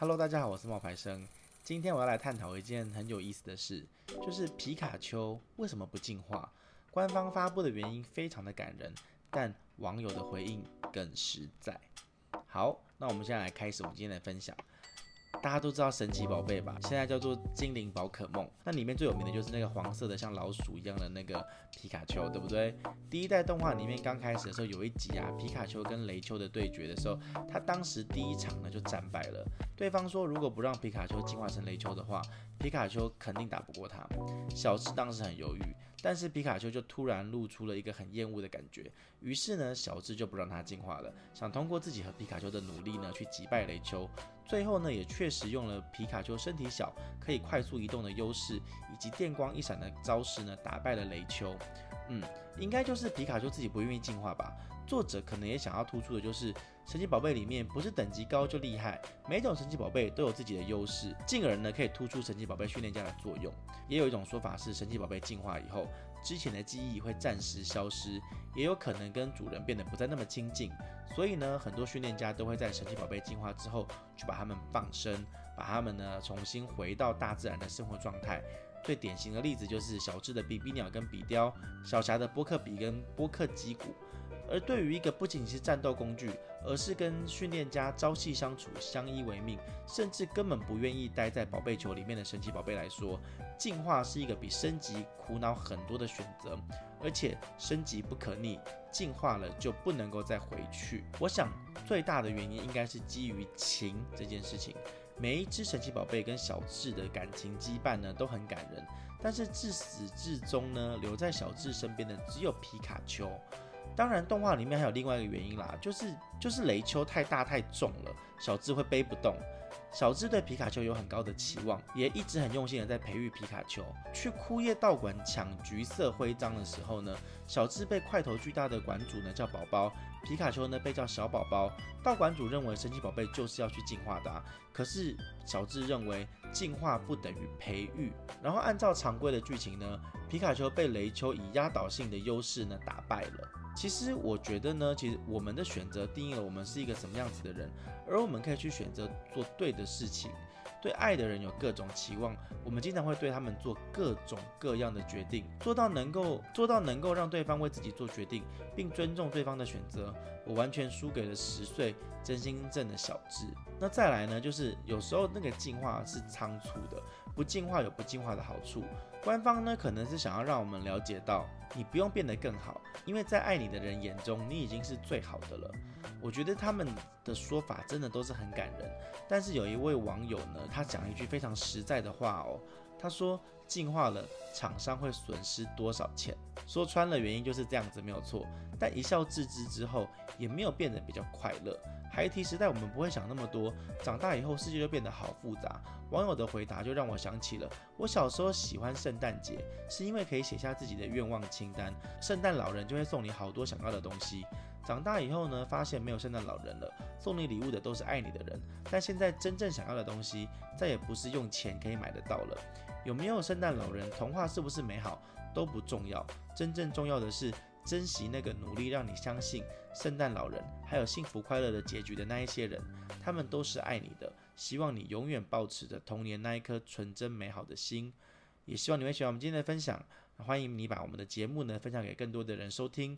Hello，大家好，我是冒牌生。今天我要来探讨一件很有意思的事，就是皮卡丘为什么不进化？官方发布的原因非常的感人，但网友的回应更实在。好，那我们现在来开始我们今天的分享。大家都知道神奇宝贝吧？现在叫做精灵宝可梦。那里面最有名的就是那个黄色的像老鼠一样的那个皮卡丘，对不对？第一代动画里面刚开始的时候，有一集啊，皮卡丘跟雷丘的对决的时候，他当时第一场呢就战败了。对方说，如果不让皮卡丘进化成雷丘的话，皮卡丘肯定打不过他。小智当时很犹豫，但是皮卡丘就突然露出了一个很厌恶的感觉。于是呢，小智就不让他进化了，想通过自己和皮卡丘的努力呢，去击败雷丘。最后呢，也确实用了皮卡丘身体小，可以快速移动的优势，以及电光一闪的招式呢，打败了雷丘。嗯，应该就是皮卡丘自己不愿意进化吧。作者可能也想要突出的就是，神奇宝贝里面不是等级高就厉害，每种神奇宝贝都有自己的优势，进而呢可以突出神奇宝贝训练家的作用。也有一种说法是，神奇宝贝进化以后，之前的记忆会暂时消失，也有可能跟主人变得不再那么亲近。所以呢，很多训练家都会在神奇宝贝进化之后，去把它们放生，把它们呢重新回到大自然的生活状态。最典型的例子就是小智的比比鸟跟比雕，小霞的波克比跟波克基古。而对于一个不仅是战斗工具，而是跟训练家朝夕相处、相依为命，甚至根本不愿意待在宝贝球里面的神奇宝贝来说，进化是一个比升级苦恼很多的选择。而且升级不可逆，进化了就不能够再回去。我想最大的原因应该是基于情这件事情。每一只神奇宝贝跟小智的感情羁绊呢都很感人，但是自始至终呢留在小智身边的只有皮卡丘。当然，动画里面还有另外一个原因啦，就是就是雷丘太大太重了，小智会背不动。小智对皮卡丘有很高的期望，也一直很用心的在培育皮卡丘。去枯叶道馆抢橘色徽章的时候呢，小智被块头巨大的馆主呢叫宝宝，皮卡丘呢被叫小宝宝。道馆主认为神奇宝贝就是要去进化的啊，可是小智认为进化不等于培育。然后按照常规的剧情呢，皮卡丘被雷丘以压倒性的优势呢打败了。其实我觉得呢，其实我们的选择定义了我们是一个什么样子的人，而我们可以去选择做对的事情。对爱的人有各种期望，我们经常会对他们做各种各样的决定，做到能够做到能够让对方为自己做决定，并尊重对方的选择。我完全输给了十岁真心正的小智。那再来呢，就是有时候那个进化是仓促的，不进化有不进化的好处。官方呢，可能是想要让我们了解到，你不用变得更好，因为在爱你的人眼中，你已经是最好的了。我觉得他们的说法真的都是很感人。但是有一位网友呢，他讲一句非常实在的话哦，他说进化了，厂商会损失多少钱？说穿了，原因就是这样子，没有错。但一笑置之之后，也没有变得比较快乐。孩提时代，我们不会想那么多，长大以后世界就变得好复杂。网友的回答就让我想起了我小时候喜欢圣诞节，是因为可以写下自己的愿望清单，圣诞老人就会送你好多想要的东西。长大以后呢，发现没有圣诞老人了，送你礼物的都是爱你的人。但现在真正想要的东西，再也不是用钱可以买得到了。有没有圣诞老人，童话是不是美好都不重要，真正重要的是。珍惜那个努力让你相信圣诞老人还有幸福快乐的结局的那一些人，他们都是爱你的。希望你永远保持着童年那一颗纯真美好的心，也希望你会喜欢我们今天的分享。欢迎你把我们的节目呢分享给更多的人收听。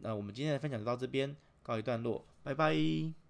那我们今天的分享就到这边告一段落，拜拜。